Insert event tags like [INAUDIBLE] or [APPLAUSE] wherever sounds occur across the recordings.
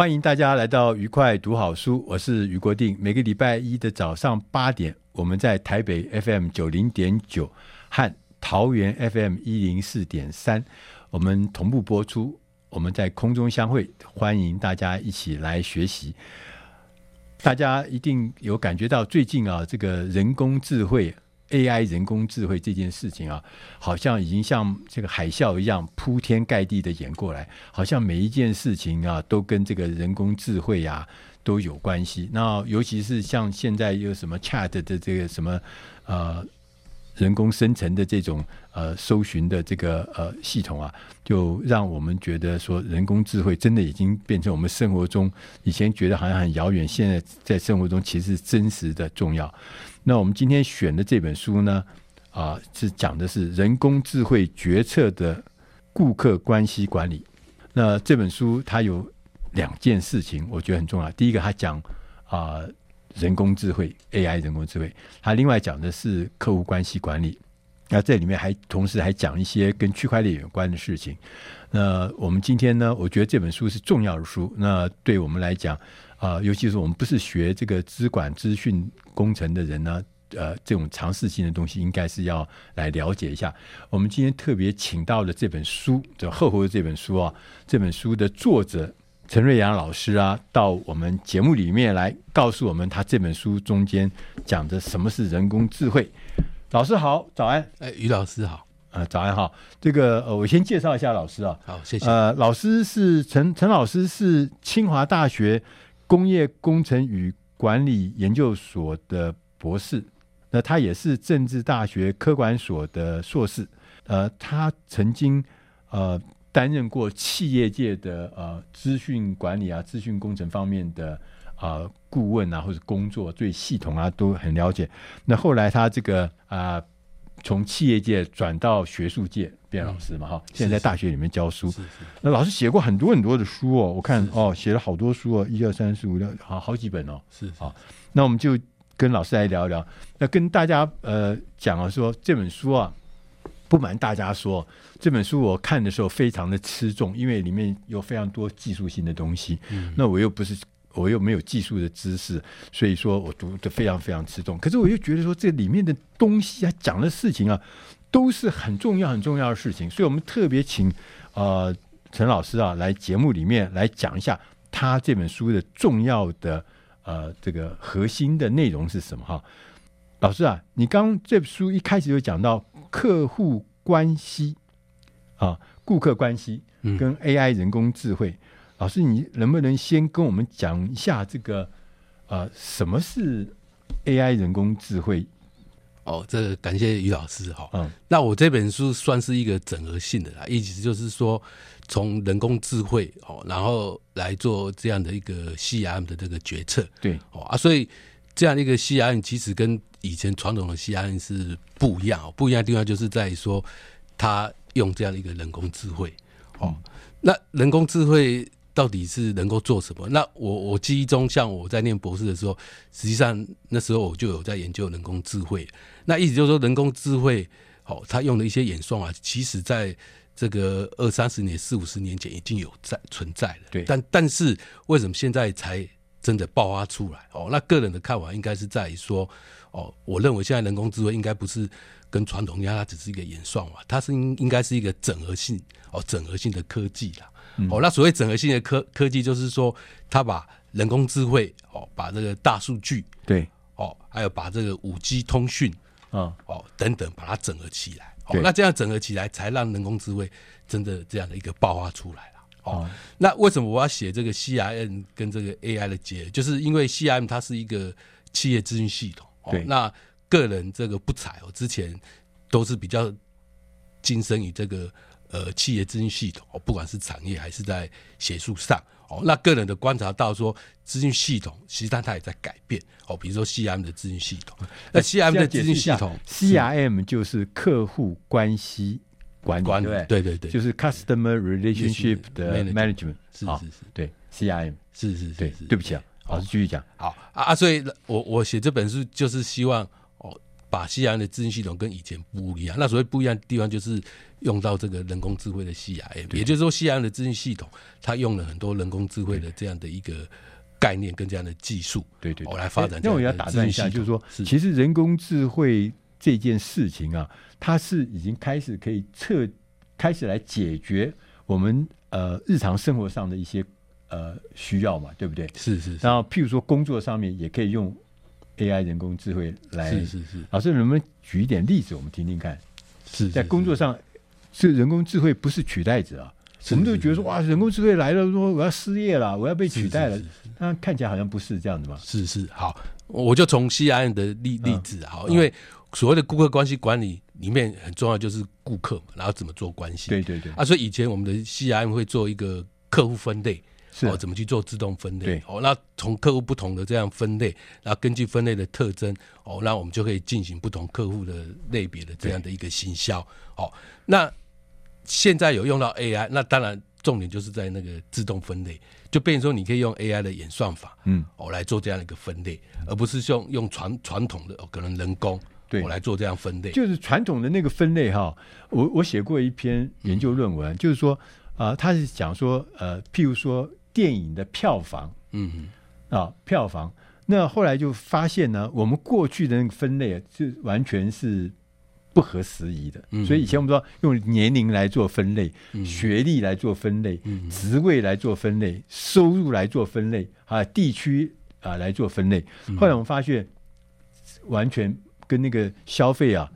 欢迎大家来到愉快读好书，我是俞国定。每个礼拜一的早上八点，我们在台北 FM 九零点九和桃园 FM 一零四点三，我们同步播出。我们在空中相会，欢迎大家一起来学习。大家一定有感觉到最近啊，这个人工智慧。AI 人工智慧这件事情啊，好像已经像这个海啸一样铺天盖地的演过来，好像每一件事情啊都跟这个人工智慧啊都有关系。那尤其是像现在有什么 Chat 的这个什么呃人工生成的这种呃搜寻的这个呃系统啊，就让我们觉得说人工智慧真的已经变成我们生活中以前觉得好像很遥远，现在在生活中其实真实的重要。那我们今天选的这本书呢，啊，是讲的是人工智慧决策的顾客关系管理。那这本书它有两件事情，我觉得很重要。第一个，它讲啊人工智慧 AI 人工智慧，它另外讲的是客户关系管理。那这里面还同时还讲一些跟区块链有关的事情。那我们今天呢，我觉得这本书是重要的书。那对我们来讲，呃，尤其是我们不是学这个资管资讯工程的人呢，呃，这种尝试性的东西应该是要来了解一下。我们今天特别请到了这本书，就厚厚的这本书啊，这本书的作者陈瑞阳老师啊，到我们节目里面来告诉我们他这本书中间讲的什么是人工智慧。老师好，早安。哎，于老师好。呃，早安好。这个呃，我先介绍一下老师啊。好，谢谢。呃，老师是陈陈老师是清华大学。工业工程与管理研究所的博士，那他也是政治大学科管所的硕士。呃，他曾经呃担任过企业界的呃资讯管理啊、资讯工程方面的啊、呃、顾问啊，或者工作对系统啊都很了解。那后来他这个啊。从企业界转到学术界变老师嘛哈，现在在大学里面教书。那老师写过很多很多的书哦，我看哦写了好多书哦，一二三四五六，好好几本哦。是，是好，那我们就跟老师来聊一聊。那跟大家呃讲啊说这本书啊，不瞒大家说，这本书我看的时候非常的吃重，因为里面有非常多技术性的东西。嗯，那我又不是。我又没有技术的知识，所以说我读的非常非常吃重。可是我又觉得说，这里面的东西啊，讲的事情啊，都是很重要很重要的事情。所以我们特别请呃陈老师啊来节目里面来讲一下他这本书的重要的呃这个核心的内容是什么哈。老师啊，你刚这本书一开始就讲到客户关系啊，顾客关系跟 AI 人工智慧。嗯老师，你能不能先跟我们讲一下这个呃，什么是 AI 人工智慧？哦，这个感谢于老师哈。嗯，那我这本书算是一个整合性的啦，意思就是说，从人工智慧哦，然后来做这样的一个 CRM 的这个决策。对，哦啊，所以这样的一个 CRM 其实跟以前传统的 CRM 是不一样，不一样的地方就是在于说，它用这样的一个人工智慧。哦，嗯，那人工智慧。到底是能够做什么？那我我记忆中，像我在念博士的时候，实际上那时候我就有在研究人工智慧。那意思就是说，人工智慧，哦，它用的一些演算啊，其实在这个二三十年、四五十年前已经有在存在了。对。但但是为什么现在才真的爆发出来哦。那个人的看法应该是在于说，哦，我认为现在人工智慧应该不是跟传统一样，它只是一个演算法，它是应应该是一个整合性哦，整合性的科技啦。嗯、哦，那所谓整合性的科科技，就是说它把人工智慧哦，把这个大数据对哦，还有把这个五 G 通讯啊哦等等，把它整合起来。哦，那这样整合起来，才让人工智慧真的这样的一个爆发出来了。哦，那为什么我要写这个 CIM 跟这个 AI 的结合？就是因为 CIM 它是一个企业资讯系统。哦，那个人这个不才我，之前都是比较精深于这个呃企业资讯系统哦，不管是产业还是在学术上哦。那个人的观察到说，资讯系统实际上它也在改变哦。比如说 CRM 的资讯系统，那 CRM 的资讯系统，CRM 就是客户关系管理，管理对对对对，就是 Customer Relationship 的 Management，是是是，对 CRM，是是是，对，对不起啊。老师继续讲，好啊，所以我我写这本书就是希望哦，把 CRM 的资讯系统跟以前不一样。那所谓不一样的地方，就是用到这个人工智慧的 CRM，也就是说 CRM 的资讯系统，它用了很多人工智慧的这样的一个概念跟这样的技术，对对，我来发展。那我要打断一下，就是说，其实人工智慧这件事情啊，它是已经开始可以测，开始来解决我们呃日常生活上的一些。呃，需要嘛，对不对？是是，是。然后，譬如说工作上面也可以用 AI 人工智慧来。是是是。老师能不能举一点例子，我们听听看？是。在工作上，是人工智慧不是取代者啊。我们都觉得说，哇，人工智慧来了，说我要失业了，我要被取代了。是是是是，但看起来好像不是这样的嘛。是是。好，我就从 CRM 的例例子好，嗯，因为所谓的顾客关系管理里面很重要就是顾客嘛，然后怎么做关系。对对对。啊，所以以前我们的 CRM 会做一个客户分类。是哦，怎么去做自动分类？哦，那从客户不同的这样分类，然后根据分类的特征，哦，那我们就可以进行不同客户的类别的这样的一个行销。哦，那现在有用到 AI，那当然重点就是在那个自动分类，就变成说你可以用 AI 的演算法，嗯，哦来做这样的一个分类，而不是用用传传统的、哦、可能人工对我来做这样分类。就是传统的那个分类哈，我我写过一篇研究论文，嗯、就是说啊、呃，他是讲说呃，譬如说。电影的票房，嗯啊，票房，那后来就发现呢，我们过去的那个分类就完全是不合时宜的。嗯，所以以前我们说用年龄来做分类，嗯、学历来做分类，嗯、职位来做分类，收入来做分类，啊，地区啊来做分类。后来我们发现，完全跟那个消费啊，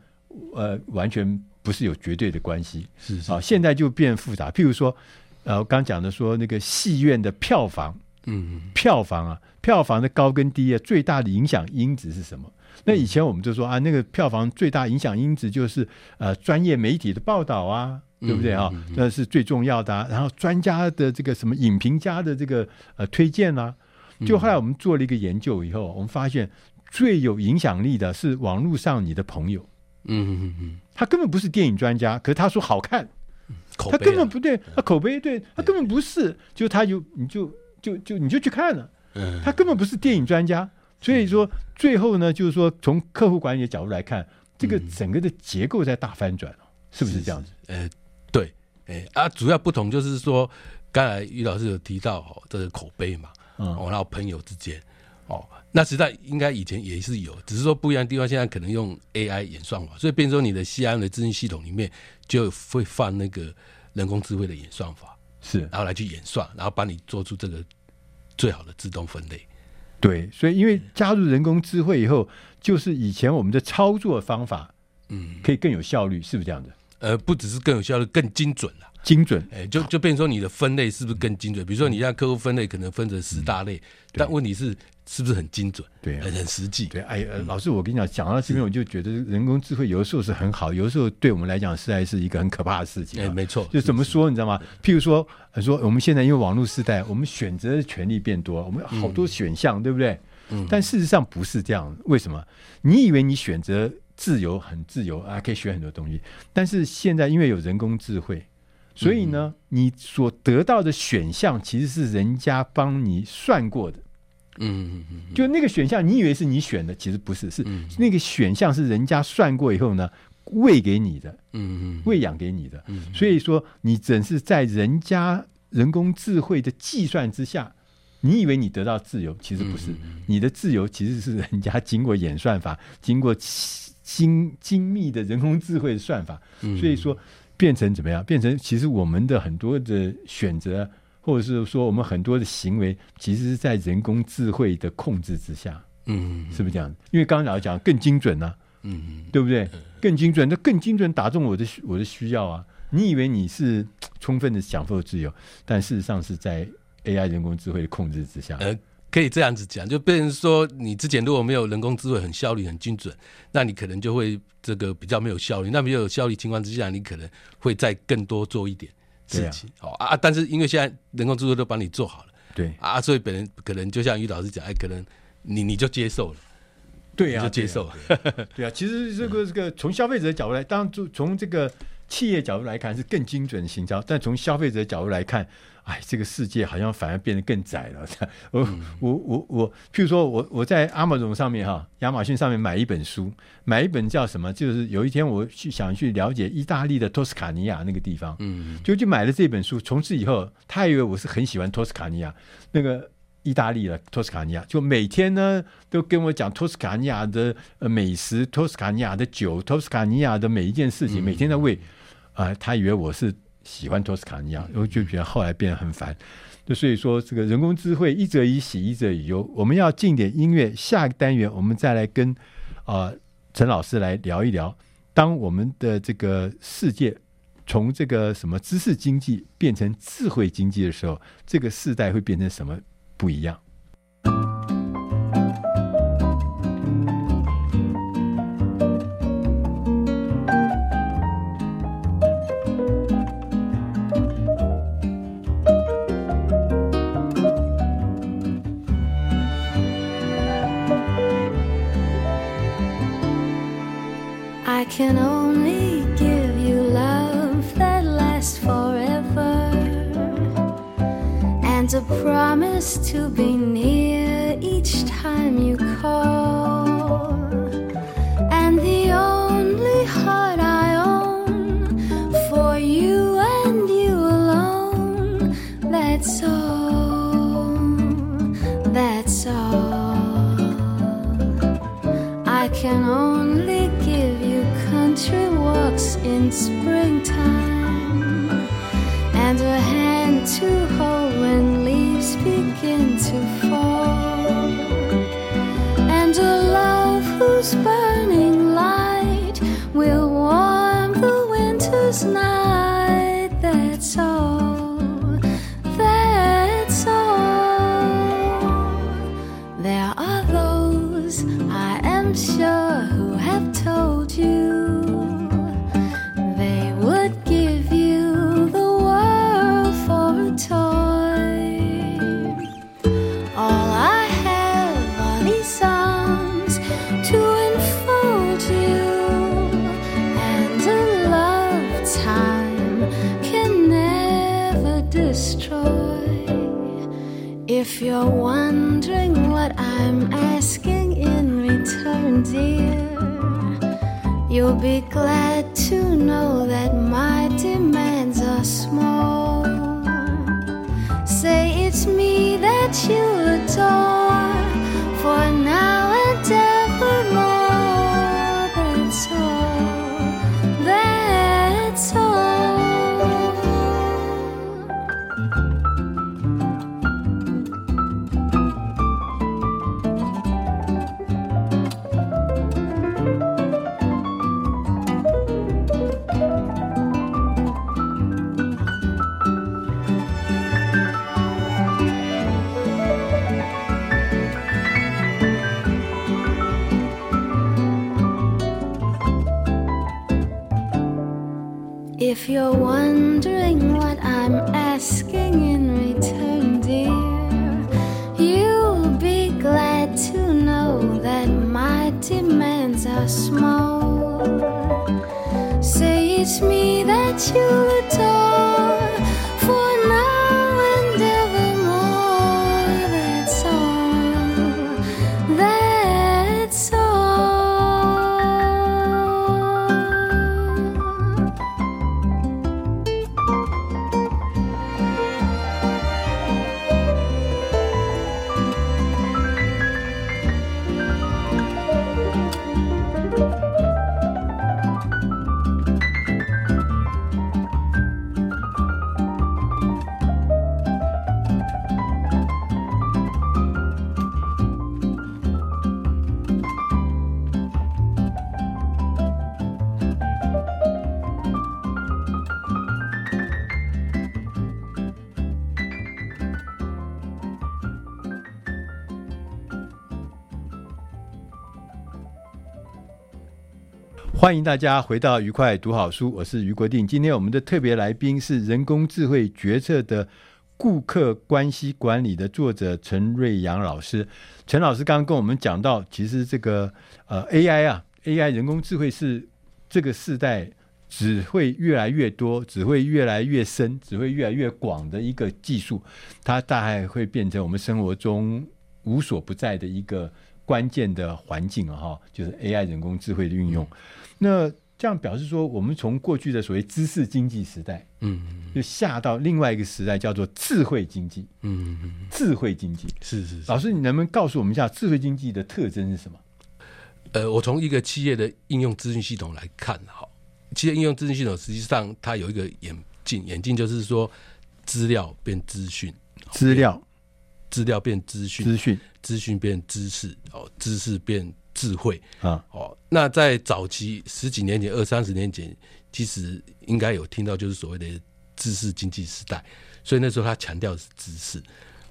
呃，完全不是有绝对的关系。是，是，啊，现在就变复杂。譬如说。然后刚讲的说那个戏院的票房，嗯，票房啊，票房的高跟低啊，最大的影响因子是什么？那以前我们就说啊，那个票房最大影响因子就是呃专业媒体的报道啊，对不对啊？那是最重要的啊。然后专家的这个什么影评家的这个呃推荐啊，就后来我们做了一个研究以后，我们发现最有影响力的是网络上你的朋友，嗯嗯嗯，他根本不是电影专家，可是他说好看。啊、他根本不对，他口碑对，他根本不是，就他就你就就就你就去看了，嗯，他根本不是电影专家，所以说最后呢，就是说从客户管理的角度来看，这个整个的结构在大翻转，是不是这样子？呃，对，哎啊，主要不同就是说，刚才于老师有提到哦，这个口碑嘛，嗯，哦，然后朋友之间。哦，那实在应该以前也是有，只是说不一样的地方，现在可能用 AI 演算法，所以变成说你的 CRM 的资讯系统里面就会放那个人工智慧的演算法，是，然后来去演算，然后帮你做出这个最好的自动分类。对，所以因为加入人工智慧以后，就是以前我们的操作方法，嗯，可以更有效率，是不是这样的？呃，不只是更有效率，更精准了。精准，哎，就就变成说你的分类是不是更精准？比如说你让客户分类可能分成十大类，但问题是是不是很精准？对，很很实际。对，哎，老师，我跟你讲，讲到这边我就觉得人工智慧有的时候是很好，有的时候对我们来讲实在是一个很可怕的事情。哎，没错，就怎么说你知道吗？譬如说，说我们现在因为网络时代，我们选择的权利变多，我们有好多选项，对不对？嗯。但事实上不是这样，为什么？你以为你选择自由很自由啊，可以学很多东西，但是现在因为有人工智慧。所以呢，你所得到的选项其实是人家帮你算过的，嗯嗯嗯，就那个选项，你以为是你选的，其实不是，是那个选项是人家算过以后呢，喂给你的，嗯嗯，喂养给你的，所以说你只是在人家人工智慧的计算之下，你以为你得到自由，其实不是。你的自由其实是人家经过演算法，经过精精密的人工智慧的算法，所以说变成怎么样？变成其实我们的很多的选择，或者是说我们很多的行为，其实是在人工智慧的控制之下。嗯，是不是这样？因为刚刚老师讲更精准呢、啊，嗯，对不对？更精准，那更精准打中我的我的需要啊！你以为你是充分的享受自由，但事实上是在 AI 人工智慧的控制之下。呃，可以这样子讲，就变成说，你之前如果没有人工智慧很效率很精准，那你可能就会这个比较没有效率。那没有效率情况之下，你可能会再更多做一点事情。好啊，啊，但是因为现在人工智能都帮你做好了，对啊，所以本人可能就像于老师讲，哎，可能。你你就接受了，对呀、啊，就接受了，对啊，对啊，对啊。其实这个这个从消费者的角度来，当然从这个企业角度来看是更精准的行销，但从消费者角度来看，哎，这个世界好像反而变得更窄了。[LAUGHS] 我、嗯、我我我，譬如说我我在 Amazon 上面哈，亚马逊上面买一本书，买一本叫什么？就是有一天我去想去了解意大利的托斯卡尼亚那个地方，嗯，就就买了这本书。从此以后，他还以为我是很喜欢托斯卡尼亚那个。意大利的托斯卡尼亚，就每天呢都跟我讲托斯卡尼亚的美食、托斯卡尼亚的酒、托斯卡尼亚的每一件事情，每天在喂啊、他以为我是喜欢托斯卡尼亚，然后就觉得后来变得很烦。就所以说，这个人工智慧一则以喜，一则以忧。我们要进点音乐，下一个单元我们再来跟啊、陈老师来聊一聊，当我们的这个世界从这个什么知识经济变成智慧经济的时候，这个世代会变成什么？不一样。I can only a promise to be near each time you call. If you're wondering what I'm asking in return, dear, you'll be glad to know that my demands are small. Say it's me that you 欢迎大家回到愉快读好书，我是于国定。今天我们的特别来宾是人工智慧决策的顾客关系管理的作者陈瑞阳老师。陈老师刚刚跟我们讲到，其实这个呃 AI 啊，AI 人工智慧是这个时代只会越来越多，只会越来越深，只会越来越广的一个技术，它大概会变成我们生活中无所不在的一个关键的环境啊！哈，就是 AI 人工智慧的运用。嗯那这样表示说，我们从过去的所谓知识经济时代，嗯，就下到另外一个时代，叫做智慧经济，嗯，智慧经济是是是。老师，你能不能告诉我们一下智慧经济的特征是什么？呃，我从一个企业的应用资讯系统来看，哈，企业应用资讯系统实际上它有一个演进，演进就是说资料变资讯，资料资料变资讯，资讯资讯变知识，哦，知识变。智慧啊，哦，那在早期十几年前、二三十年前，其实应该有听到，就是所谓的知识经济时代。所以那时候他强调的是知识，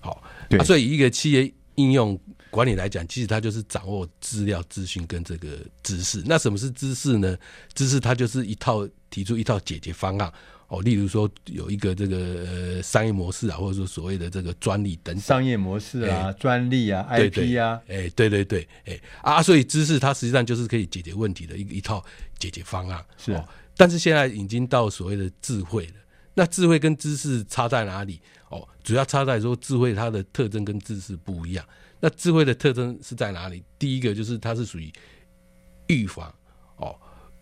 好，啊，所以一个企业应用管理来讲，其实它就是掌握资料、资讯跟这个知识。那什么是知识呢？知识它就是一套提出一套解决方案。哦，例如说有一个这个呃商业模式啊，或者说所谓的这个专利等等，商业模式啊、欸、专利啊、对 IP 啊，哎、欸，对对对，哎、欸、啊，所以知识它实际上就是可以解决问题的一一套解决方案。是、啊哦，但是现在已经到所谓的智慧了。那智慧跟知识差在哪里？哦，主要差在说智慧它的特征跟知识不一样。那智慧的特征是在哪里？第一个就是它是属于预防哦，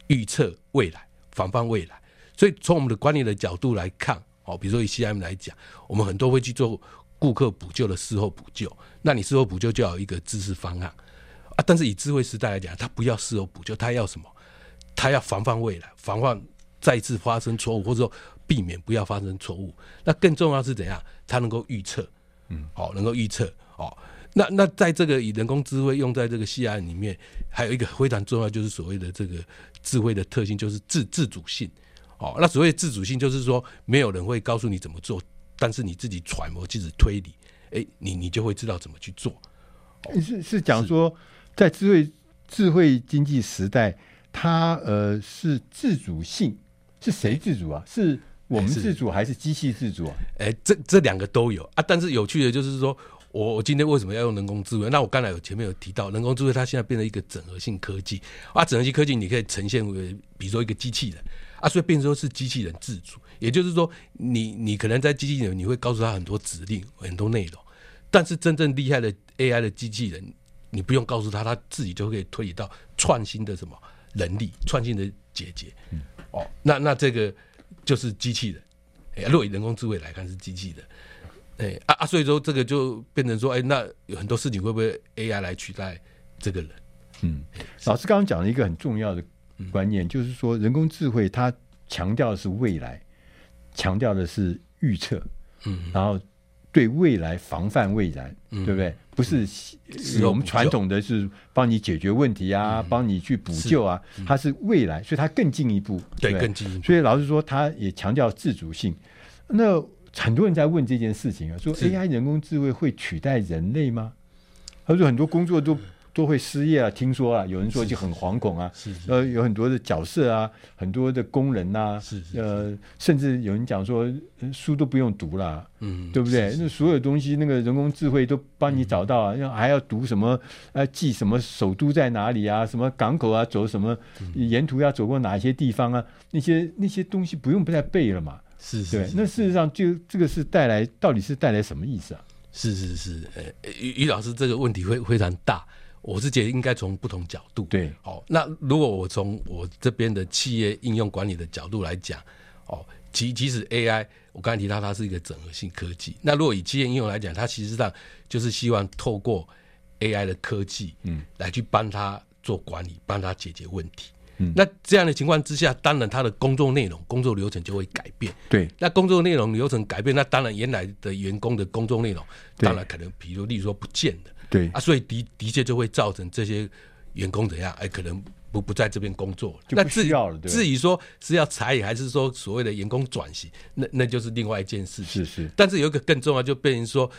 预测未来，防范未来。所以从我们的管理的角度来看，哦，比如说以 CRM 来讲，我们很多会去做顾客补救的事后补救。那你事后补救就要有一个知识方案啊。但是以智慧时代来讲，它不要事后补救，它要什么？它要防范未来，防范再次发生错误，或者说避免不要发生错误。那更重要是怎样？它能够预测，嗯，好，能够预测哦。那那在这个以人工智慧用在这个 CRM 里面，还有一个非常重要，就是所谓的这个智慧的特性，就是自自主性。哦，那所谓自主性就是说，没有人会告诉你怎么做，但是你自己揣摩、自己推理，哎、欸，你你就会知道怎么去做。哦、是是讲说，在智慧智慧经济时代，它呃是自主性，是谁自主啊？是我们自主还是机器自主啊？哎、欸，这这两个都有啊。但是有趣的就是说，我我今天为什么要用人工智慧？那我刚才有前面有提到，人工智慧它现在变成一个整合性科技啊，整合性科技你可以呈现为，比如说一个机器人。啊，所以变成说是机器人自主，也就是说你，你你可能在机器人，你会告诉他很多指令、很多内容，但是真正厉害的 AI 的机器人，你不用告诉他，他自己就可以推理到创新的什么能力、创新的解决。嗯、哦，那那这个就是机器人。哎，若以人工智慧来看是机器人。哎啊啊，所以说这个就变成说，哎，那有很多事情会不会 AI 来取代这个人？嗯，老师刚刚讲了一个很重要的。观念就是说，人工智慧它强调的是未来，强调的是预测，嗯，然后对未来防范未然，嗯、对不对？不是我们传统的是帮你解决问题啊，帮你去补救啊，它是未来，所以它更进一步，对，更进一步。所以老实说，它也强调自主性。那很多人在问这件事情啊，说 AI 人工智慧会取代人类吗？他说很多工作都。都会失业啊！听说啊，有人说就很惶恐啊。是，是，呃，有很多的角色啊，很多的工人呐、啊。是，是，是，呃，甚至有人讲说，书都不用读了，嗯，对不对？那所有东西，那个人工智慧都帮你找到啊，要、嗯、还要读什么？呃，记什么首都在哪里啊？什么港口啊？走什么？沿途要走过哪些地方啊？那些那些东西不用不再背了嘛？是，是，是，对。那事实上，就这个是带来，到底是带来什么意思啊？是是是，呃，于于老师这个问题会非常大。我是觉得应该从不同角度。对，哦，那如果我从我这边的企业应用管理的角度来讲，哦，其即使 AI，我刚才提到它是一个整合性科技。那如果以企业应用来讲，它其实上就是希望透过 AI 的科技，嗯，来去帮他做管理，帮他解决问题。嗯，那这样的情况之下，当然他的工作内容、工作流程就会改变。对，那工作内容流程改变，那当然原来的员工的工作内容，当然可能，比如例如说不见的。对啊，所以的的确就会造成这些员工怎样？哎，可能不不在这边工作了，就不需要了。对，至于说是要裁员，还是说所谓的员工转型，那那就是另外一件事情。是是。但是有一个更重要，就变成说，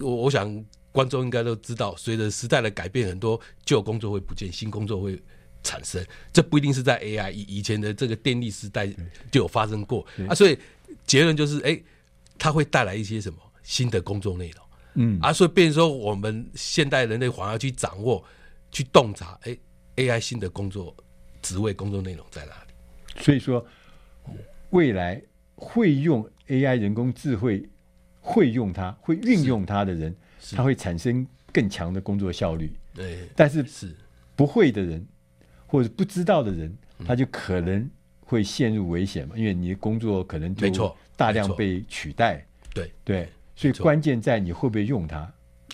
我我想观众应该都知道，随着时代的改变，很多旧工作会不见，新工作会产生。这不一定是在 AI 以以前的这个电力时代就有发生过啊，所以结论就是，哎，它会带来一些什么新的工作内容。嗯啊，所以变成说，我们现代人类反而去掌握、去洞察，哎，AI 新的工作职位、工作内容在哪里？所以说，未来会用 AI 人工智慧、会用它、会运用它的人，他会产生更强的工作效率。对，但是是不会的人或者不知道的人，他就可能会陷入危险嘛，因为你的工作可能就大量被取代。对对。所以关键在你会不会用它，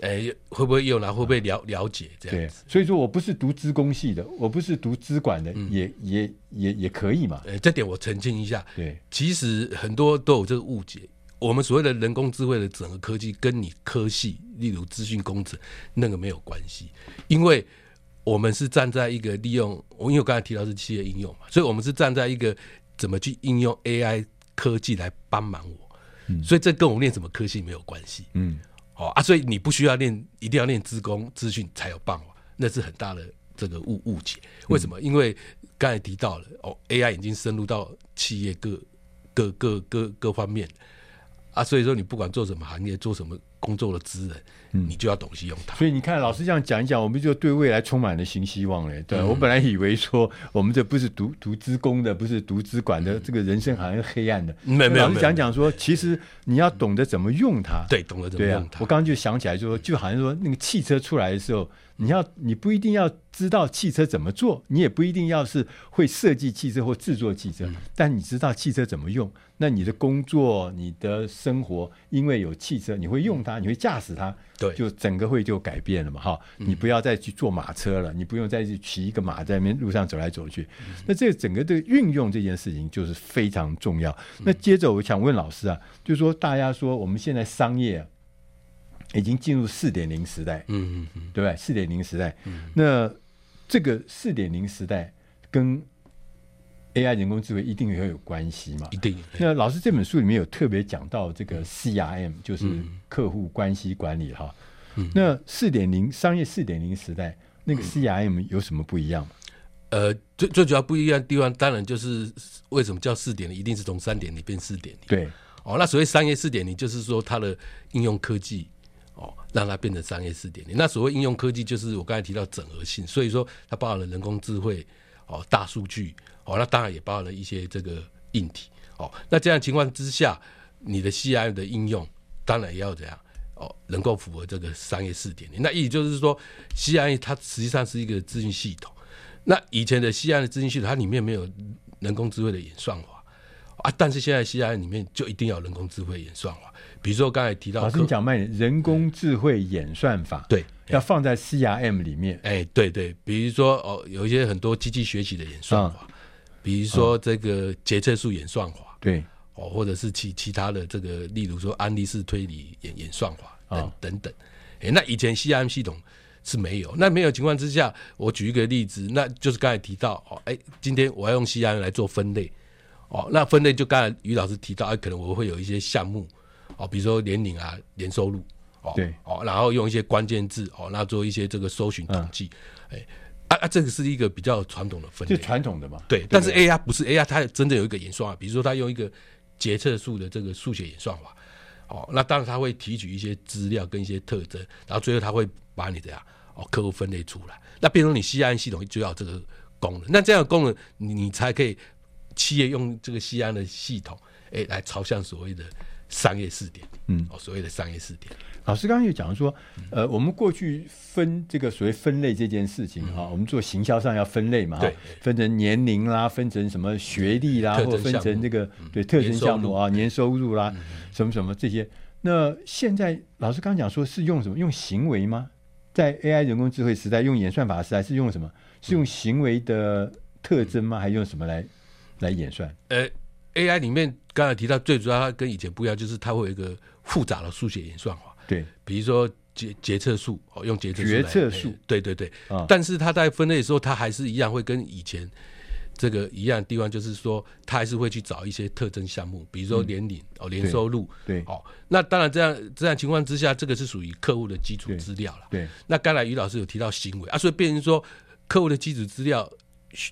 哎、欸，会不会用它，会不会了了解这样子？对，所以说我不是读资工系的，我不是读资管的，嗯、也也也也可以嘛。哎、欸，这点我澄清一下。对，其实很多都有这个误解。我们所谓的人工智慧的整个科技，跟你科系，例如资讯工程，那个没有关系，因为我们是站在一个利用，我因为我刚才提到是企业应用嘛，所以我们是站在一个怎么去应用 AI 科技来帮忙我。嗯、所以这跟我练什么科系没有关系。嗯，哦啊，所以你不需要练，一定要练资工资讯才有办法，那是很大的这个误误解。为什么？嗯、因为刚才提到了哦，AI 已经深入到企业各各各各各方面啊，所以说你不管做什么行业，做什么工作的资人。你就要懂得用它，所以你看，老师这样讲一讲，我们就对未来充满了新希望嘞。对、嗯、我本来以为说，我们这不是读读资工的，不是读资管的，嗯、这个人生好像黑暗的。没有没有，老师讲讲说，其实你要懂得怎么用它。对，懂得怎么用它。我刚刚就想起来就说，就好像说那个汽车出来的时候，你要你不一定要知道汽车怎么做，你也不一定要是会设计汽车或制作汽车，嗯、但你知道汽车怎么用，那你的工作、你的生活，因为有汽车，你会用它，你会驾驶它。对，就整个会就改变了嘛，哈！你不要再去坐马车了，嗯、你不用再去骑一个马在那边路上走来走去。嗯、那这整个的运用这件事情就是非常重要。嗯、那接着我想问老师啊，就是说大家说我们现在商业、啊、已经进入四点零时代，嗯嗯嗯，对不对？四点零时代，嗯、那这个四点零时代跟 AI 人工智慧一定会有关系嘛？一定。那老师这本书里面有特别讲到这个 CRM，就是客户关系管理哈。嗯、那四点零商业四点零时代，那个 CRM 有什么不一样吗？呃，最最主要不一样的地方，当然就是为什么叫四点零，一定是从三点零变四点零。对。哦，那所谓商业四点零，就是说它的应用科技哦，让它变成商业四点零。那所谓应用科技，就是我刚才提到整合性，所以说它包含了人工智慧哦，大数据。哦，那当然也包含了一些这个硬体。哦，那这样情况之下，你的 C I 的应用当然也要怎样？哦，能够符合这个商业四点零。那意思就是说，C I 它实际上是一个资讯系统。那以前的 C I 的资讯系统，它里面没有人工智慧的演算法啊，但是现在 C I 里面就一定要人工智慧演算法。比如说刚才提到，老师你讲慢点，人工智慧演算法，对。要放在 CRM 里面，哎，对对，比如说哦，有一些很多机器学习的演算法。嗯比如说这个决策树演算法，对哦，或者是其其他的这个，例如说安利式推理演演算法等等等。哎，那以前 CRM 系统是没有，那没有情况之下，我举一个例子，那就是刚才提到哦，哎，今天我要用 CRM 来做分类哦，那分类就刚才于老师提到，哎，可能我会有一些项目哦，比如说年龄啊、年收入哦，对哦，然后用一些关键字哦，那做一些这个搜寻统计，哎、嗯。啊啊，这个是一个比较传统的分类，就传统的嘛。对，但是 AI 不是 AI，它真的有一个演算法，比如说它用一个决策树的这个数学演算法，哦，那当然它会提取一些资料跟一些特征，然后最后它会把你的呀哦客户分类出来，那变成你 CRM 系统就要这个功能，那这样的功能你你才可以企业用这个 CRM 的系统，哎，来朝向所谓的商业试点，嗯，哦，所谓的商业试点。老师刚刚又讲说，呃，我们过去分这个所谓分类这件事情哈、嗯，我们做行销上要分类嘛，对，分成年龄啦，分成什么学历啦，或分成这个对特征项目啊，年收入啦，什么什么这些。那现在老师刚刚讲说是用什么？用行为吗？在 AI 人工智慧时代，用演算法时代是用什么？是用行为的特征吗？还用什么来来演算？呃，AI 里面刚才提到最主要它跟以前不一样，就是它会有一个复杂的数学演算法。对，比如说决决策树哦，用决策决策树，对对对。啊、但是它在分类的时候，它还是一样会跟以前这个一样的地方，就是说它还是会去找一些特征项目，比如说年龄、嗯、哦、年收入，对，对哦。那当然这样这样情况之下，这个是属于客户的基础资料了。对，那刚才于老师有提到行为啊，所以变成说客户的基础资料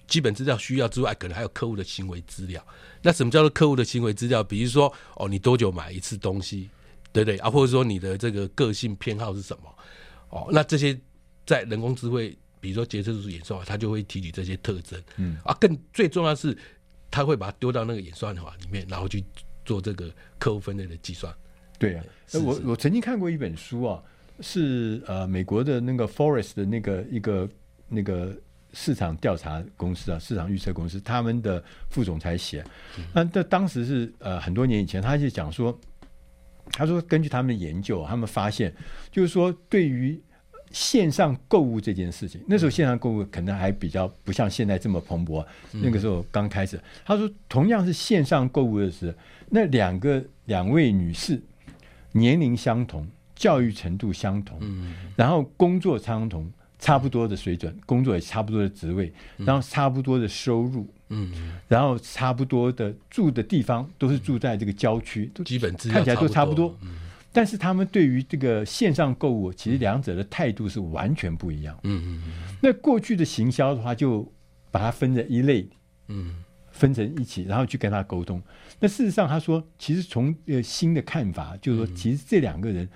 基本资料需要之外，可能还有客户的行为资料。那什么叫做客户的行为资料？比如说，哦，你多久买一次东西，对不对啊？或者说你的这个个性偏好是什么？哦，那这些在人工智慧，比如说杰克斯演算法，它就会提取这些特征。嗯啊，更最重要的是，它会把它丢到那个演算法里面，然后去做这个客户分类的计算。对啊，我我曾经看过一本书啊，是呃美国的那个 Forest 的那个一个那个。市场调查公司啊，市场预测公司，他们的副总裁写，那这当时是呃很多年以前，他就讲说，他说根据他们的研究，他们发现就是说，对于线上购物这件事情，那时候线上购物可能还比较不像现在这么蓬勃，那个时候刚开始。他说，同样是线上购物的时候，那两个两位女士年龄相同，教育程度相同，然后工作相同。差不多的水准，工作也差不多的职位，然后差不多的收入，嗯，然后差不多的住的地方都是住在这个郊区，都基本看起来都差不多。但是他们对于这个线上购物，其实两者的态度是完全不一样。嗯嗯嗯。那过去的行销的话，就把它分成一类，嗯，分成一起，然后去跟他沟通。那事实上，他说，其实从呃新的看法，就是说，其实这两个人。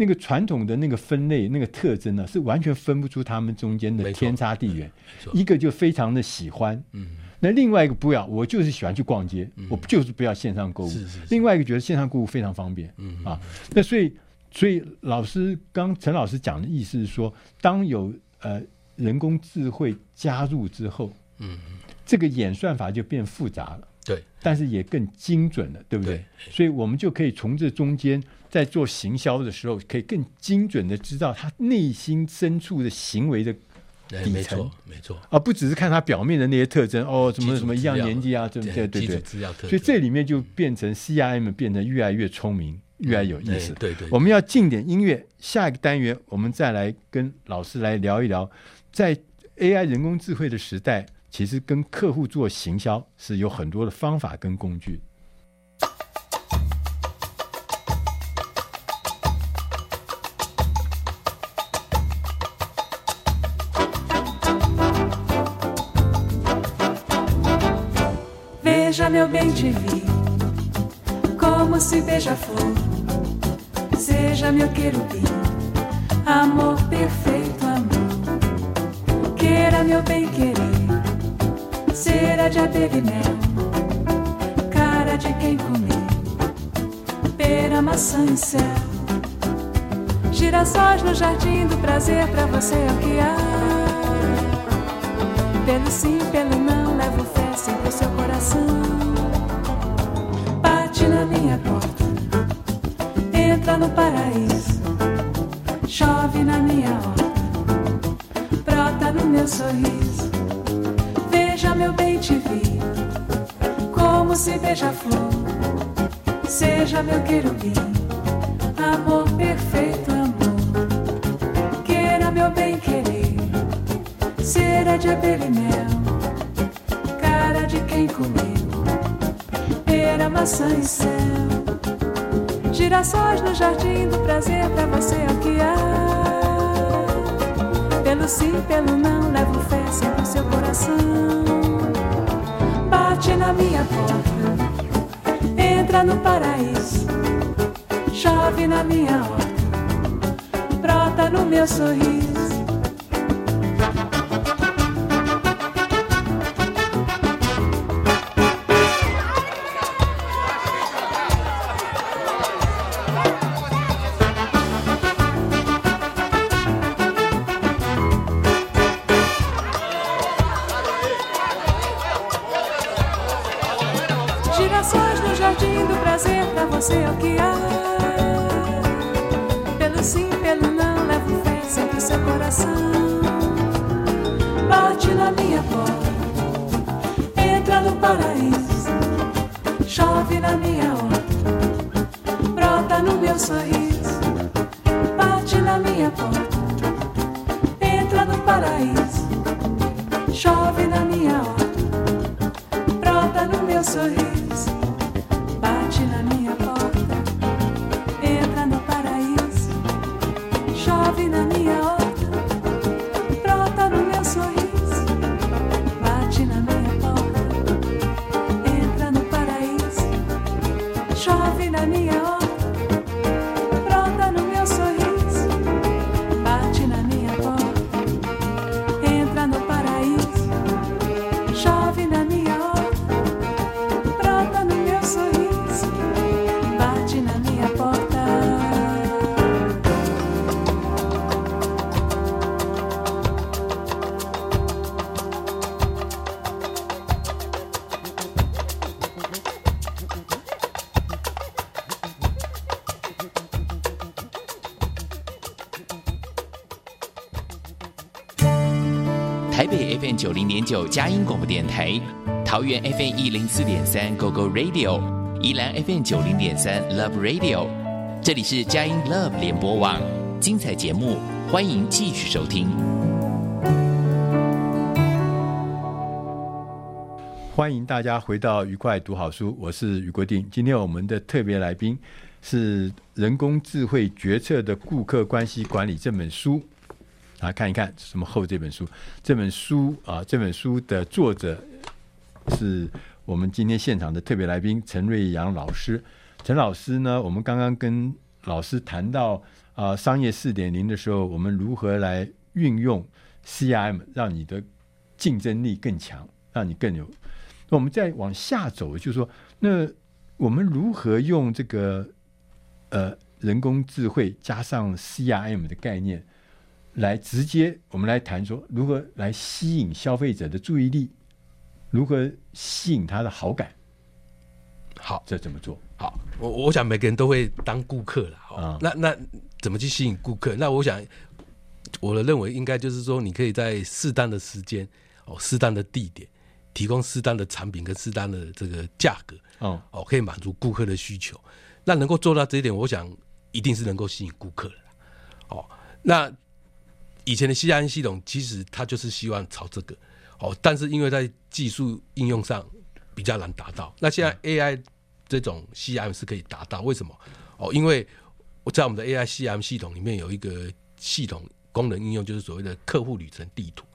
那个传统的那个分类那个特征呢，是完全分不出他们中间的天差地远。一个就非常的喜欢，嗯，那另外一个不要，我就是喜欢去逛街，嗯、我就是不要线上购物。是是是，另外一个觉得线上购物非常方便，嗯啊，那所以所以老师刚陈老师讲的意思是说，当有呃人工智慧加入之后，嗯，这个演算法就变复杂了。对，但是也更精准了，对不对？对，所以我们就可以从这中间，在做行销的时候，可以更精准的知道他内心深处的行为的底层，没错，而不只是看他表面的那些特征哦，什么什么一样年纪啊，对对对对。所以这里面就变成 CRM 变得越来越聪明，越来越有意思。对对，我们要进点音乐，下一个单元我们再来跟老师来聊一聊，在 AI 人工智慧的时代。其实跟客户做行销是有很多的方法跟工具。Cera de abelha e mel, cara de quem comer, pera, maçã e céu. Girassóis no jardim do prazer, pra você é o que há. Pelo sim, pelo não, levo fé sempre o seu coração. Minha porta, entra no paraíso, chove na minha horta, brota no meu sorriso. Meu bem te vi, como se beija flor, seja meu querubim, amor perfeito, amor, queira meu bem querer, cera de abelha e mel, cara de quem comeu, pera, maçã e céu, girassóis no jardim do prazer, pra você que há. Pelo sim, pelo não, levo fé sempre o seu coração bate na minha porta, entra no paraíso, chove na minha horta, brota no meu sorriso. sorrir. 佳音广播电台，桃园 FM 一零四点三 Go Go Radio，宜兰 FM 九零点三 Love Radio，这里是佳音 Love 联播网，精彩节目，欢迎继续收听。欢迎大家回到愉快读好书，我是余国定。今天我们的特别来宾是《人工智慧决策的顾客关系管理》这本书。来看一看什么后这本书？这本书啊，这本书的作者是我们今天现场的特别来宾陈瑞阳老师。陈老师呢，我们刚刚跟老师谈到啊，商业四点零的时候，我们如何来运用 CRM，让你的竞争力更强，让你更有。那我们再往下走，就是说，那我们如何用这个呃人工智慧加上 CRM 的概念，来直接我们来谈说如何来吸引消费者的注意力，如何吸引他的好感？好，这怎么做？好，我我想每个人都会当顾客了。啊、嗯，那那怎么去吸引顾客？那我想我的认为应该就是说，你可以在适当的时间哦，适当的地点。提供适当的产品跟适当的这个价格，哦哦，可以满足顾客的需求。那能够做到这一点，我想一定是能够吸引顾客的。哦，那以前的 CRM 系统其实它就是希望朝这个，哦，但是因为在技术应用上比较难达到。那现在 AI 这种 CRM 是可以达到，为什么？哦，因为我在我们的 AI CRM 系统里面有一个系统功能应用，就是所谓的客户旅程地图。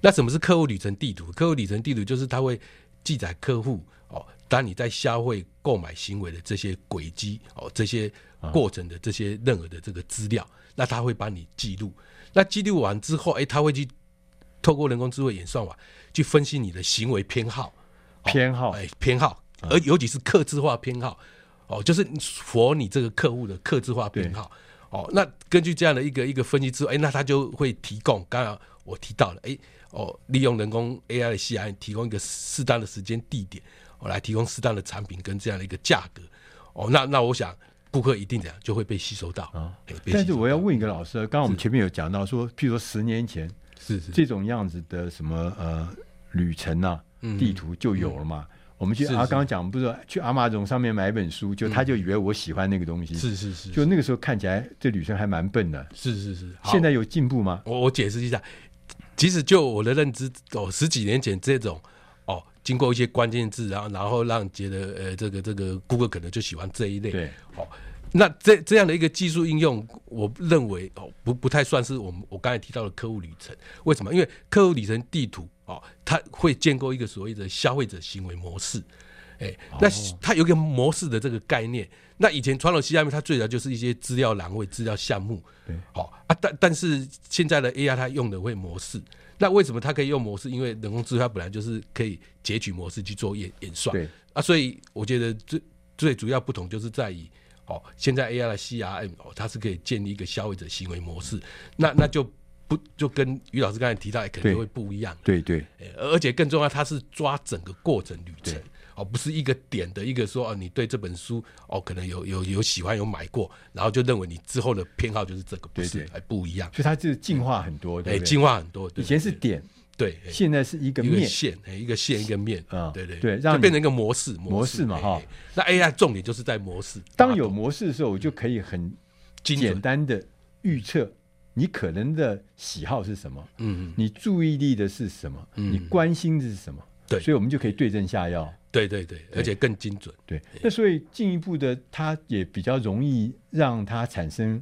那什么是客户旅程地图？客户旅程地图就是它会记载客户哦，当你在消费购买行为的这些轨迹哦，这些过程的这些任何的这个资料，那它会帮你记录。那记录完之后，哎，他会去透过人工智慧演算法去分析你的行为偏好，偏好，哎，偏好，而尤其是客制化偏好。哦，就是符合你这个客户的客制化偏好。哦。那根据这样的一个一个分析之后，哎，那他就会提供刚刚我提到了，哎。哦，利用人工 AI 的 CRM 提供一个适当的时间地点，哦，来提供适当的产品跟这样的一个价格，哦，那那我想顾客一定这样就会被吸收到。啊。但是我要问一个老师，刚刚我们前面有讲到说，譬如说十年前是是这种样子的什么呃旅程啊地图就有了嘛？我们去啊，刚刚讲不是去阿玛总上面买一本书，就他就以为我喜欢那个东西，是是是，就那个时候看起来这女生还蛮笨的，是是是。现在有进步吗？我我解释一下。其实就我的认知，哦，十几年前这种，哦，经过一些关键字，然后然后让觉得，呃，这个这个顾客可能就喜欢这一类，对，哦，那这这样的一个技术应用，我认为哦，不不太算是我们我刚才提到的客户旅程。为什么？因为客户旅程地图，哦，它会建构一个所谓的消费者行为模式。哎，那它有一个模式的这个概念。那以前传统 CRM 它最早就是一些资料栏位、资料项目。对，好啊，但但是现在的 AI 它用的会模式。那为什么它可以用模式？因为人工智慧它本来就是可以截取模式去做演演算。对啊，所以我觉得最最主要不同就是在于，哦，现在 AI 的 CRM 哦，它是可以建立一个消费者行为模式。那那就不就跟于老师刚才提到，可能会不一样。对对，而且更重要，它是抓整个过程旅程。哦，不是一个点的一个说哦，你对这本书哦，可能有有有喜欢有买过，然后就认为你之后的偏好就是这个，不是还不一样，所以它就是进化很多，对，进化很多。以前是点，对，现在是一个面线，一个线一个面啊，对对。对，让变成一个模式模式嘛哈。那 AI 重点就是在模式，当有模式的时候，我就可以很简单的预测你可能的喜好是什么，嗯，你注意力的是什么，你关心的是什么，对，所以我们就可以对症下药。对对对，而且更精准。对，那所以进一步的，它也比较容易让它产生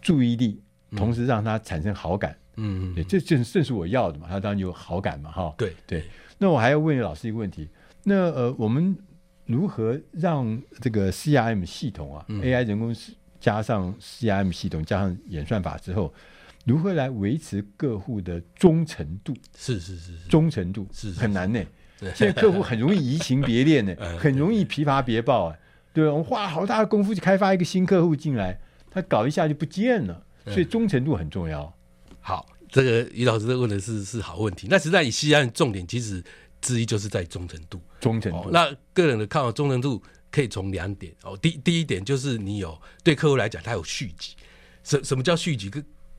注意力，嗯、同时让它产生好感。嗯嗯，对，这正正是我要的嘛，它当然有好感嘛，哈。对对。那我还要问老师一个问题，那呃，我们如何让这个 CRM 系统啊、嗯、，AI 人工加上 CRM 系统加上演算法之后，如何来维持客户的忠诚度？是是是是，忠诚度是很难呢。现在客户很容易移情别恋呢，[LAUGHS] 很容易疲乏别报啊。对，我们花了好大的功夫去开发一个新客户进来，他搞一下就不见了，所以忠诚度很重要。好，这个于老师问的是是好问题。那实在以西安重点其实之一就是在忠诚度，忠诚度。那个人的看法，忠诚度可以从两点哦。第第一点就是你有对客户来讲，他有续集。什什么叫续集？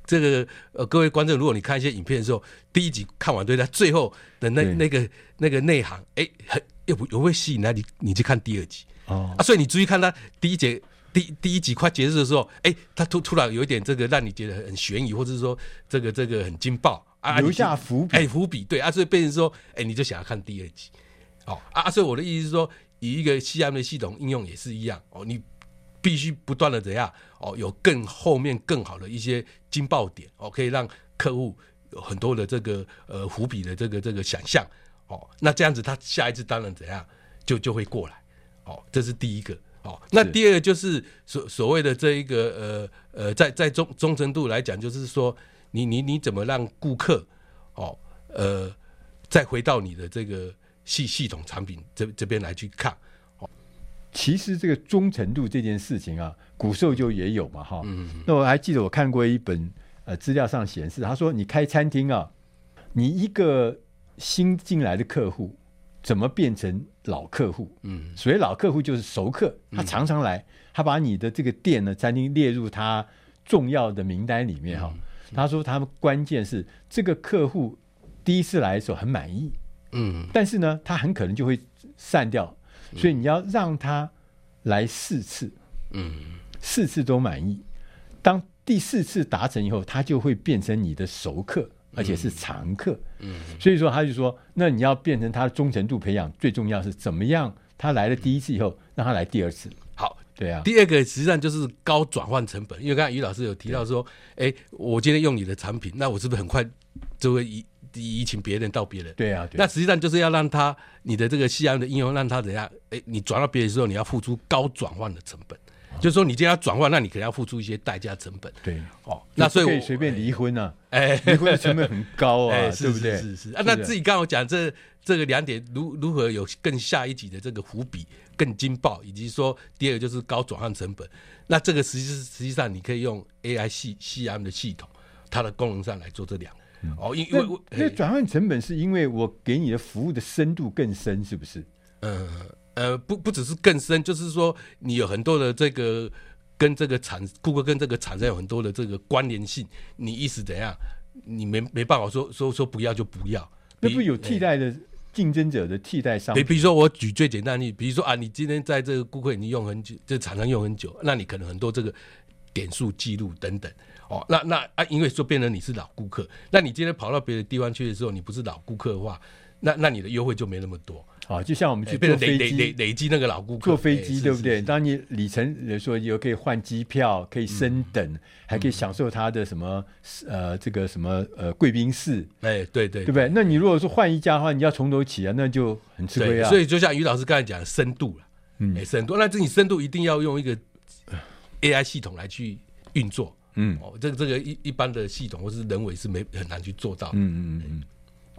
这个呃各位观众，如果你看一些影片的时候，第一集看完对，他最后的那那个那个内涵，哎，很又不又会吸引来你你去看第二集。哦。啊，所以你注意看他第一节第第一集快结束的时候，哎，他突突然有一点这个让你觉得很悬疑，或者是说这个这个很惊爆啊，留下伏笔，哎伏笔对啊，所以变成说，哎你就想要看第二集，哦啊，所以我的意思是说，以一个 CRM 的系统应用也是一样哦，你。必须不断的怎样哦，有更后面更好的一些惊爆点哦，可以让客户有很多的这个呃伏笔的这个这个想象哦，那这样子他下一次当然怎样就就会过来哦，这是第一个哦。那第二个就是所所谓的这一个呃呃，在在忠忠诚度来讲，就是说你你你怎么让顾客哦呃再回到你的这个系系统产品这这边来去看。其实这个忠诚度这件事情啊，古时候就也有嘛，哈。那我还记得我看过一本呃资料上显示，他说你开餐厅啊，你一个新进来的客户怎么变成老客户？嗯，所以老客户就是熟客，他常常来，他把你的这个店呢餐厅列入他重要的名单里面哈。他说他们关键是这个客户第一次来的时候很满意，嗯，但是呢，他很可能就会散掉。所以你要让他来四次，嗯，四次都满意。当第四次达成以后，他就会变成你的熟客，而且是常客。嗯，所以说他就说，那你要变成他的忠诚度培养，最重要是怎么样？他来了第一次以后，让他来第二次。好，对啊。第二个实际上就是高转换成本，因为刚才于老师有提到说，哎，我今天用你的产品，那我是不是很快就会以移情别人到别人，对啊，那实际上就是要让他你的这个 CRM 的应用让他怎样？哎，你转到别人的时候，你要付出高转换的成本，就是说你今天要转换，那你可能要付出一些代价成本。对，哦，那所以可以随便离婚啊，哎，离婚的成本很高啊，[LAUGHS] 对不对？是是啊，那自己刚刚讲这这个两点，如如何有更下一级的这个伏笔更惊爆，以及说第二个就是高转换成本，那这个实际实际上你可以用 AI 系 CRM 的系统，它的功能上来做这两个。哦，因因为那转换成本是因为我给你的服务的深度更深，是不是？呃呃，不不只是更深，就是说你有很多的这个跟这个产顾客跟这个厂商有很多的这个关联性，你意思怎样？你没没办法说说说不要就不要，那不有替代的竞争者的替代商品？比如说我举最简单的例子，比如说啊，你今天在这个顾客已经用很久，这个厂商用很久，那你可能很多这个点数记录等等。哦，那那啊，因为说变成你是老顾客，那你今天跑到别的地方去的时候，你不是老顾客的话，那那你的优惠就没那么多。啊，就像我们去坐飞机，累累累积那个老顾客，坐飞机对不对？当你里程说有可以换机票，可以升等，嗯、还可以享受他的什么呃这个什么呃贵宾室，哎，对对，对不对？那你如果说换一家的话，你要从头起啊，那就很吃亏啊。所以就像于老师刚才讲的深度了，嗯，深度，那这你深度一定要用一个 AI 系统来去运作。嗯，哦，这个这个一一般的系统或是人为是没很难去做到。嗯嗯嗯。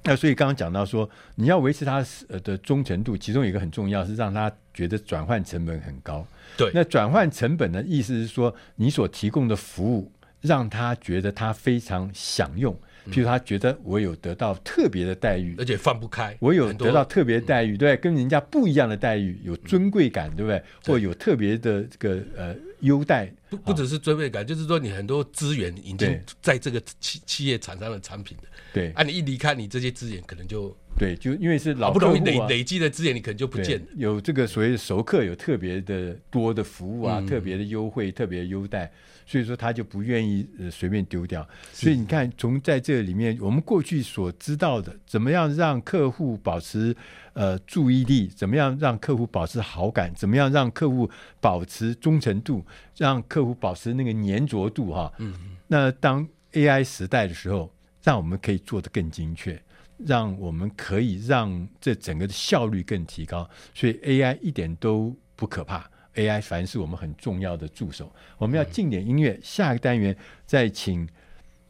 那所以刚刚讲到说，你要维持他的忠诚度，其中有一个很重要是让他觉得转换成本很高。对。那转换成本的意思是说，你所提供的服务让他觉得他非常享用。譬如他觉得我有得到特别的待遇，而且放不开。我有得到特别待遇，对，跟人家不一样的待遇，有尊贵感，对不对？或有特别的这个呃优待。不不只是尊贵感，就是说你很多资源已经在这个企企业厂商的产品的。对，啊，你一离开，你这些资源可能就对，就因为是老不容易累累积的资源，你可能就不见了。有这个所谓的熟客，有特别的多的服务啊，特别的优惠，特别的优待。所以说他就不愿意呃随便丢掉，所以你看从在这里面，我们过去所知道的，怎么样让客户保持呃注意力，怎么样让客户保持好感，怎么样让客户保持忠诚度，让客户保持那个粘着度哈。嗯。那当 AI 时代的时候，让我们可以做得更精确，让我们可以让这整个的效率更提高，所以 AI 一点都不可怕。AI 反而是我们很重要的助手。我们要进点音乐，嗯、下一个单元再请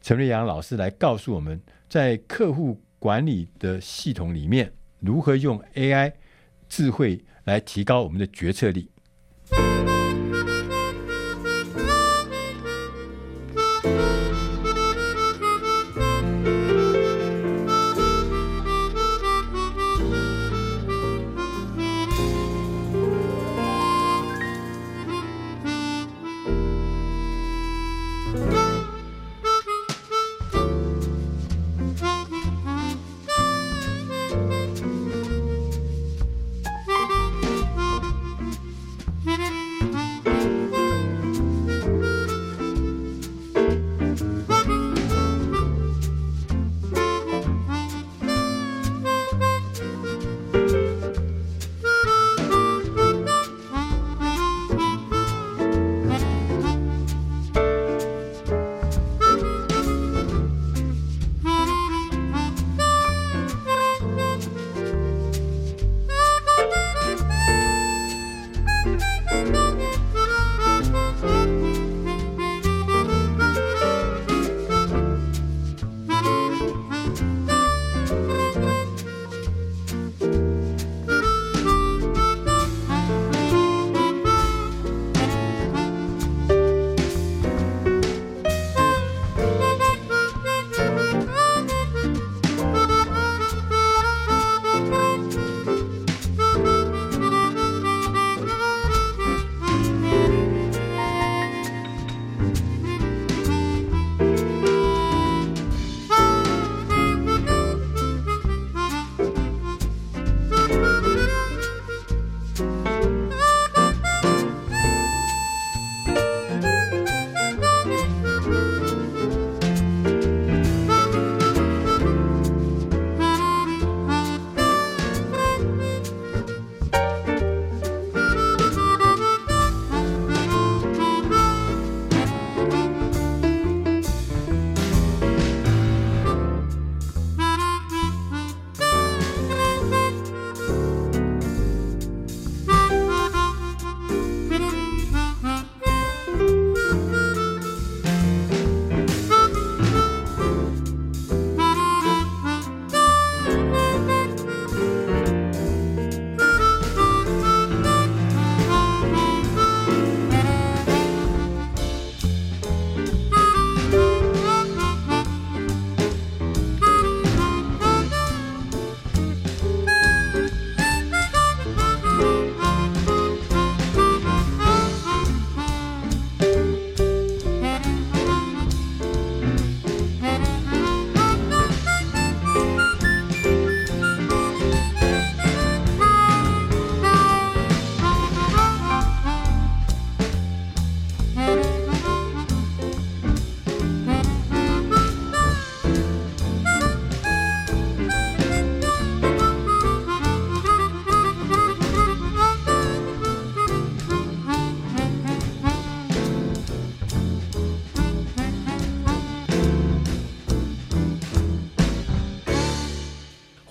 陈瑞阳老师来告诉我们，在客户管理的系统里面，如何用 AI 智慧来提高我们的决策力。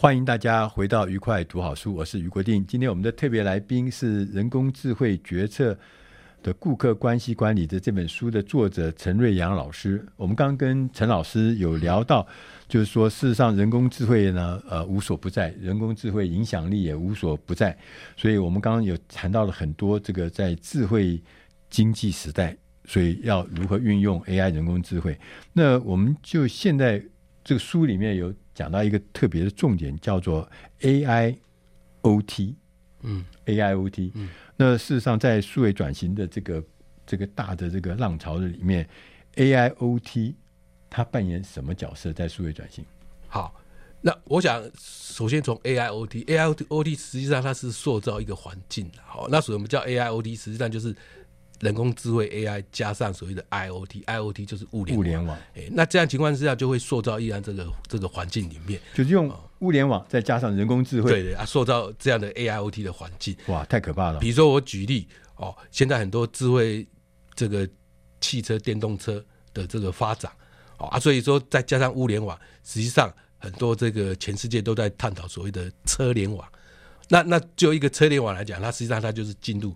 欢迎大家回到愉快读好书，我是余国定。今天我们的特别来宾是人工智慧决策的顾客关系管理的这本书的作者陈瑞阳老师。我们刚跟陈老师有聊到，就是说事实上人工智慧呢，呃，无所不在，人工智慧影响力也无所不在。所以我们刚刚有谈到了很多这个在智慧经济时代，所以要如何运用 AI 人工智慧。那我们就现在这个书里面有。讲到一个特别的重点，叫做 AIoT，嗯，AIoT，嗯，那事实上在数位转型的这个这个大的这个浪潮的里面，AIoT 它扮演什么角色在数位转型？好，那我想首先从 AIoT，AIoT 实际上它是塑造一个环境，好，那所以我们叫 AIoT，实际上就是。人工智慧 AI 加上所谓的 IoT，IoT 就是物联物联网。哎，那这样情况之下就会塑造一样这个这个环境里面，就是用物联网再加上人工智慧，对对啊，塑造这样的 AIoT 的环境。哇，太可怕了！比如说我举例哦，现在很多智慧这个汽车、电动车的这个发展，哦啊，所以说再加上物联网，实际上很多这个全世界都在探讨所谓的车联网。那那就一个车联网来讲，它实际上它就是进入。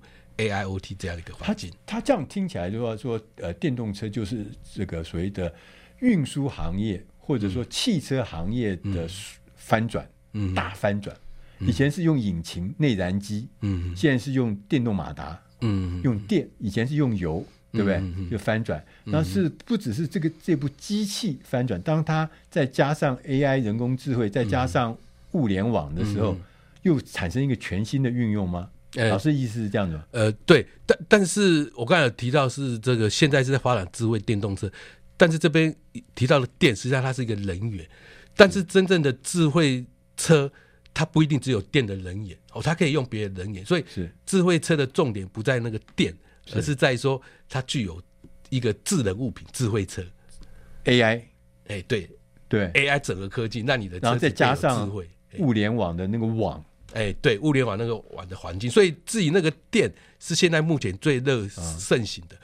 AIoT 这样的一个环境，它这样听起来就说说，呃，电动车就是这个所谓的运输行业或者说汽车行业的翻转，嗯，大翻转。以前是用引擎内燃机，嗯，现在是用电动马达，嗯，用电。以前是用油，对不对？就翻转。但是不只是这个这部机器翻转，当它再加上 AI 人工智慧，再加上物联网的时候，又产生一个全新的运用吗？老师意思是这样的，呃，对，但但是我刚才有提到是这个现在是在发展智慧电动车，但是这边提到的电实际上它是一个能源，但是真正的智慧车它不一定只有电的能源哦，它可以用别的能源，所以智慧车的重点不在那个电，而是在说它具有一个智能物品智慧车。AI，哎，对。对。AI 整个科技，那你的然后再加上智慧。物联网的那个网。哎，对，物联网那个网的环境，所以至于那个电是现在目前最热盛行的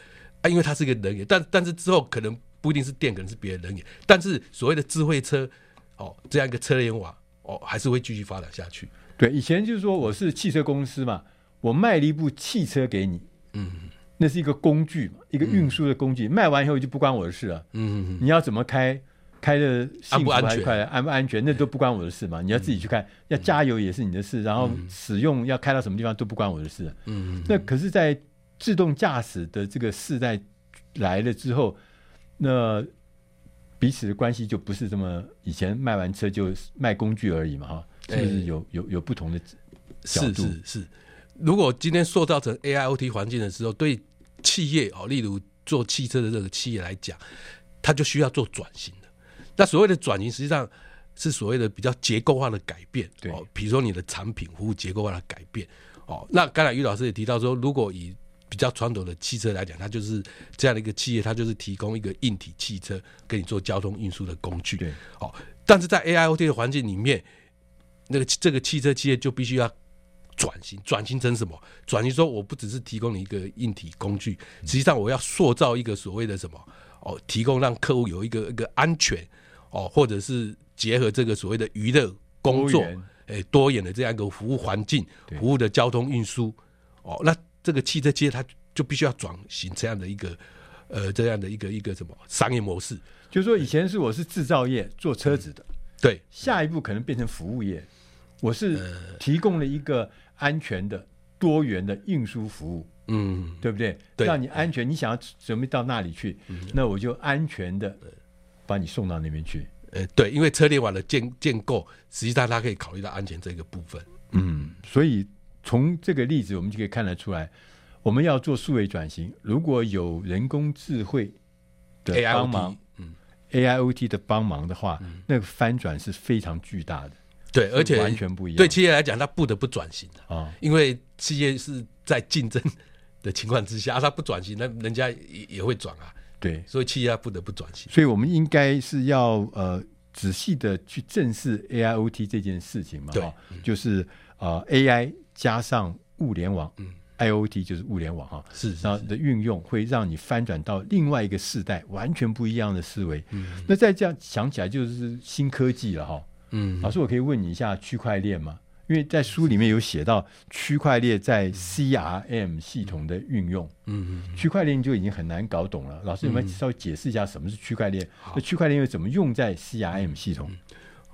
啊，因为它是一个能源，但但是之后可能不一定是电，可能是别的能源，但是所谓的智慧车哦，这样一个车联网哦，还是会继续发展下去。对，以前就是说我是汽车公司嘛，我卖了一部汽车给你，嗯，那是一个工具嘛，一个运输的工具，嗯、卖完以后就不关我的事了，嗯，你要怎么开？开的幸福还是快，安不安全？那都不关我的事嘛。你要自己去看，要加油也是你的事。然后使用要开到什么地方都不关我的事。嗯，那可是，在自动驾驶的这个时代来了之后，那彼此的关系就不是这么以前卖完车就卖工具而已嘛？哈，是不是有有有不同的角度？是是是。如果今天塑造成 AIoT 环境的时候，对企业哦，例如做汽车的这个企业来讲，它就需要做转型。那所谓的转型，实际上是所谓的比较结构化的改变，对，哦，比如说你的产品服务结构化的改变，哦，那刚才于老师也提到说，如果以比较传统的汽车来讲，它就是这样的一个企业，它就是提供一个硬体汽车给你做交通运输的工具，对，哦，但是在 AIoT 的环境里面，那个这个汽车企业就必须要转型，转型成什么？转型说我不只是提供你一个硬体工具，实际上我要塑造一个所谓的什么？哦，提供让客户有一个一个安全。哦，或者是结合这个所谓的娱乐工作，哎，多元的这样一个服务环境，服务的交通运输，哦，那这个汽车街它就必须要转型这样的一个呃这样的一个一个什么商业模式？就是说，以前是我是制造业做车子的，对，下一步可能变成服务业，我是提供了一个安全的多元的运输服务，嗯，对不对？对，让你安全，你想要准备到那里去，那我就安全的。把你送到那边去，呃，对，因为车联网的建建构，实际上它可以考虑到安全这个部分。嗯，所以从这个例子，我们就可以看得出来，我们要做数位转型，如果有人工智慧的帮忙，嗯，AIoT 的帮忙的话，嗯，那个翻转是非常巨大的。对，而且完全不一样。对企业来讲，它不得不转型啊，哦，因为企业是在竞争的情况之下，它不转型，那人家也也会转啊。对，所以企业不得不转型。所以我们应该是要呃仔细的去正视 AIoT 这件事情嘛，对，就是呃 AI 加上物联网，嗯，IoT 就是物联网哈，是，然后的运用会让你翻转到另外一个世代，完全不一样的思维。嗯，那再这样想起来就是新科技了哈。嗯，老师，我可以问你一下区块链吗？因为在书里面有写到区块链在 CRM 系统的运用，嗯嗯，区块链就已经很难搞懂了。老师有没有稍微解释一下什么是区块链？那区块链又怎么用在 CRM 系统？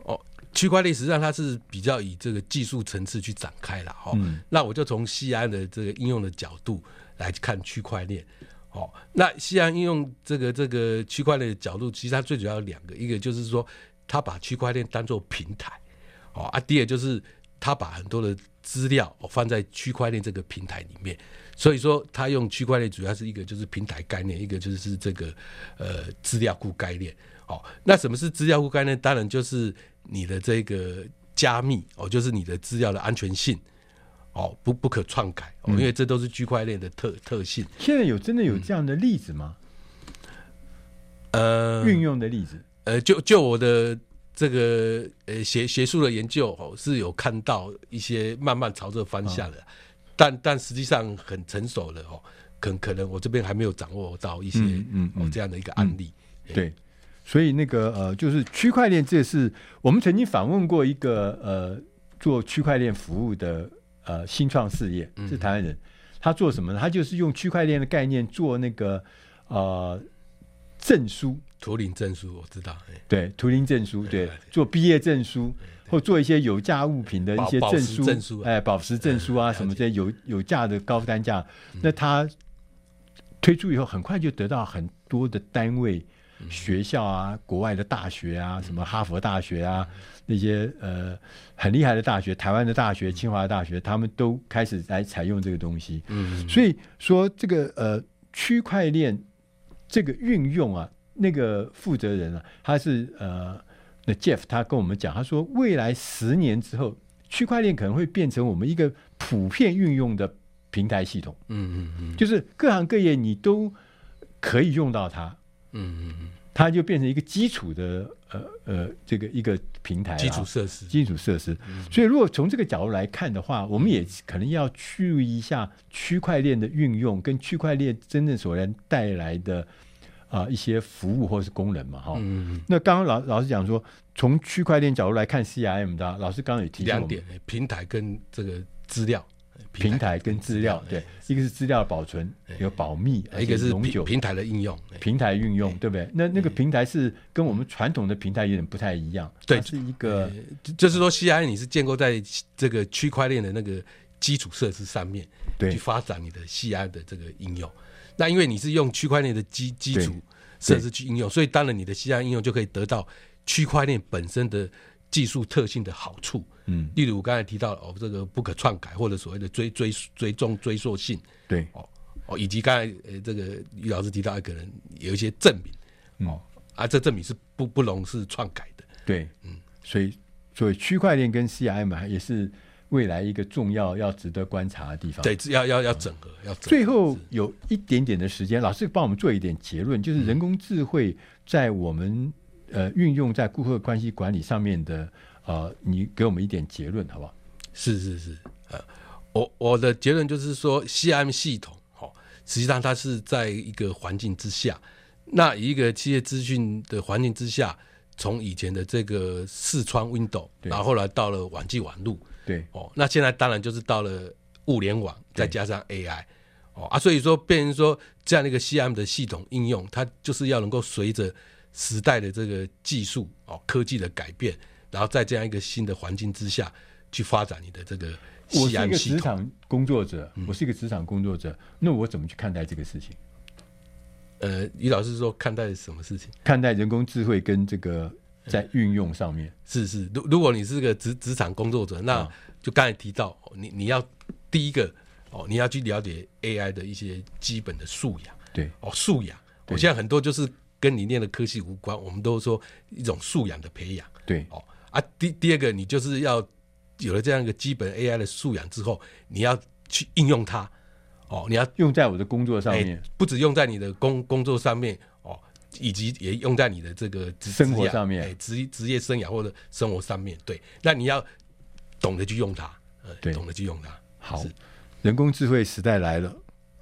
哦，区块链实际上它是比较以这个技术层次去展开了哈。那我就从 CRM 的这个应用的角度来看区块链。哦，那 CRM 应用这个这个区块链的角度，其实它最主要有两个，一个就是说它把区块链当做平台，哦啊，第二就是。他把很多的资料放在区块链这个平台里面，所以说他用区块链主要是一个就是平台概念，一个就是这个呃资料库概念。哦，那什么是资料库概念？当然就是你的这个加密哦，就是你的资料的安全性哦，不不可篡改哦，因为这都是区块链的特特性。现在有真的有这样的例子吗？呃，运用的例子？呃，就就我的。这个呃学学术的研究哦是有看到一些慢慢朝这个方向的，哦、但但实际上很成熟了哦，可可能我这边还没有掌握到一些嗯，嗯，嗯。这样的一个案例。嗯、对，所以那个呃就是区块链，这是我们曾经访问过一个呃做区块链服务的呃新创事业，是台湾人，他做什么呢？他就是用区块链的概念做那个呃证书。图灵证书我知道，对，图灵证书，对，做毕业证书，或做一些有价物品的一些证书，证书，哎，宝石证书啊，什么这些有有价的高单价，那他推出以后，很快就得到很多的单位、学校啊，国外的大学啊，什么哈佛大学啊，那些呃很厉害的大学，台湾的大学、清华大学，他们都开始来采用这个东西。嗯，所以说这个呃区块链这个运用啊。那个负责人啊，他是呃，那 Jeff 他跟我们讲，他说未来十年之后，区块链可能会变成我们一个普遍运用的平台系统。嗯嗯嗯，就是各行各业你都可以用到它。嗯嗯嗯，它就变成一个基础的呃呃这个一个平台，基础设施，基础设施。所以如果从这个角度来看的话，我们也可能要注意一下区块链的运用跟区块链真正所能带来的。啊，一些服务或是功能嘛，哈、嗯。那刚刚老老师讲说，从区块链角度来看，CRM 的老师刚刚也提两点：平台跟这个资料，平台跟资料，对，一个是资料保存有保密，一个是永久。平台的应用，平台运用，对不对？那那个平台是跟我们传统的平台有点不太一样，对，是一个，就是说，CRM 你是建构在这个区块链的那个基础设施上面，对，去发展你的 CRM 的这个应用。那因为你是用区块链的基基础设施去应用，所以当然你的 CRM 应用就可以得到区块链本身的技术特性的好处。嗯，例如我刚才提到哦，这个不可篡改或者所谓的追追追踪追溯性，对，哦哦，以及刚才呃这个于老师提到一个人有一些证明，哦、嗯、啊，这证明是不不容是篡改的。对，嗯，所以所以区块链跟 CRM 也是。未来一个重要要值得观察的地方，对，要要要整合，要整合。最后有一点点的时间，老师帮我们做一点结论，就是人工智慧在我们呃运用在顾客关系管理上面的呃，你给我们一点结论好不好？是是是，呃，我我的结论就是说，CRM 系统，哦，实际上它是在一个环境之下，那一个企业资讯的环境之下，从以前的这个视窗 Window，然后后来到了网际网路。对哦，那现在当然就是到了物联网，再加上 AI 哦啊，所以说变成说这样的一个 CRM 的系统应用，它就是要能够随着时代的这个技术哦科技的改变，然后在这样一个新的环境之下去发展你的这个。我是一个职场工作者，我是一个职场工作者，那我怎么去看待这个事情？呃，于老师说看待什么事情？看待人工智慧跟这个。在运用上面。是是，如如果你是个职职场工作者，那就刚才提到，你你要第一个哦，你要去了解 AI 的一些基本的素养，对。哦，素养。我现在很多就是跟你念的科技无关，我们都说一种素养的培养，对。哦。啊。第第二个，你就是要有了这样一个基本 AI 的素养之后，你要去应用它。哦，你要用在我的工作上面，不止用在你的工工作上面。以及也用在你的这个生活上面，职职业生涯或者生活上面，对，那你要懂得去用它，呃，懂得去用它。好，人工智慧时代来了，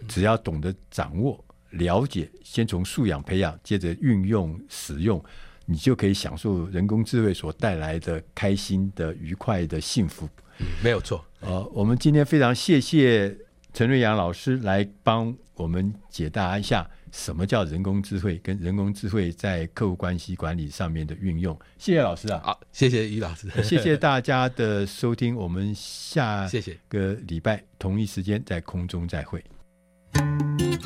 只要懂得掌握、了解，先从素养培养，接着运用使用，你就可以享受人工智慧所带来的开心的、愉快的幸福。嗯，没有错。呃，我们今天非常谢谢陈瑞阳老师来帮我们解答一下什么叫人工智慧，跟人工智慧在客户关系管理上面的运用。谢谢老师啊，好，谢谢于老师，谢谢大家的收听，我们下 [LAUGHS] 谢谢个礼拜同一时间在空中再会。谢谢